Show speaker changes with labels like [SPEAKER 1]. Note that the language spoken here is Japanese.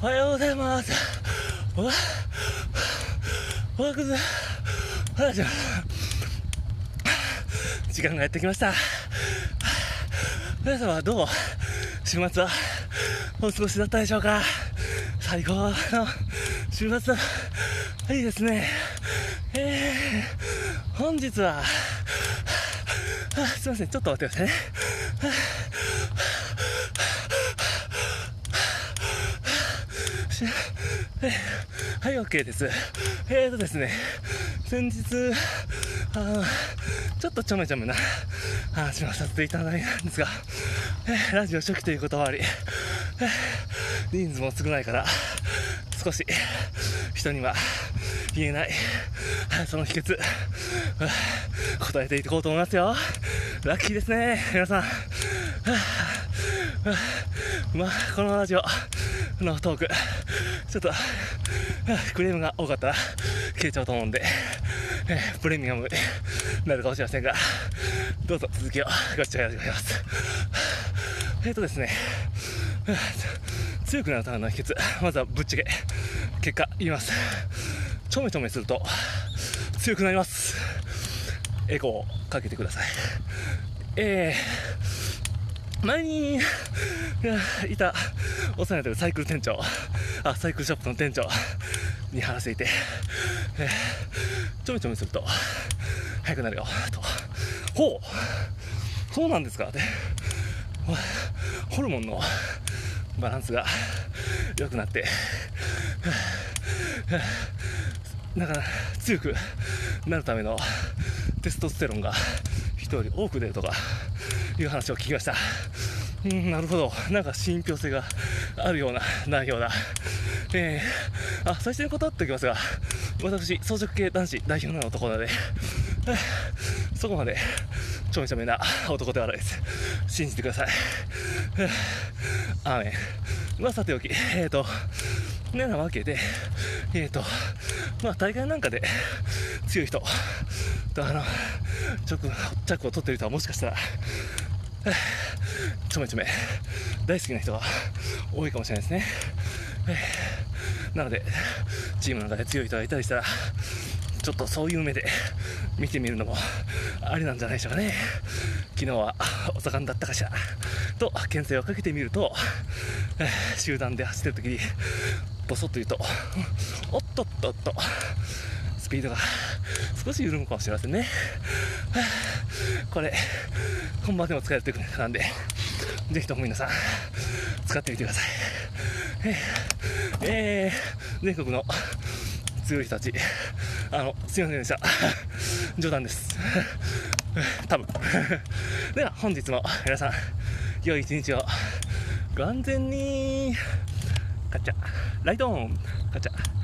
[SPEAKER 1] おはようございます。おは、おはくず、おはじゃ。時間がやってきました。皆様どう週末はお過ごしだったでしょうか最高の週末いいです。ね。えー、本日は、あす。いません、ちょっと待ってくださいね。はい、OK です。えーとですね、先日、あちょっとちょめちょめな話をさせていただいたんですが、えー、ラジオ初期ということもあり、えー、人数も少ないから、少し人には言えない、その秘訣、答えていこうと思いますよ。ラッキーですね、皆さん。まあ、このラジオのトーク、ちょっと、クレームが多かったら消えちゃうと思うんで、え、プレミアムになるかもしれませんが、どうぞ続きをご視聴よろしくお願います。えっ、ー、とですね、強くなるための秘訣、まずはぶっちゃけ、結果言います。ちょめちょめすると強くなります。エコーをかけてください。えー、前に いた。お世話になってる。サイクル店長、あ、サイクルショップの店長。に話していて、えー、ちょめちょめすると、速くなるよ、と。ほう。そうなんですか。って。ホルモンのバランスが良くなって、だから強くなるためのテストステロンが人より多く出るとか。いう話を聞きました。うん、なるほど。なんか信憑性があるような内容だ。えー、あ、最初に断っておきますが、私、装飾系男子代表の男なので、そこまでちょめちょめな男ではないです。信じてください。アーメン。まあ、さておき、えーと、ねなわけで、えーと、まあ、大会なんかで強い人と、あの、直、着を取ってる人はもしかしたら、ちょめちょめ大好きな人が多いかもしれないですね。なので、チームの中で強い人がいたりしたら、ちょっとそういう目で見てみるのもありなんじゃないでしょうかね。昨日はお盛んだったかしら。と、牽制をかけてみると、集団で走ってる時に、ボソッと言うと、おっとっとっと、スピードが少し緩むかもしれませんね。これ、本番でも使えるテクニックなんで、ぜひとも皆さん、使ってみてください。えー、全国の強い人たち、あの、すいませんでした。冗談です。多分。では、本日も皆さん、良い一日をご安全に、カチャ、ライトオン、カチャ。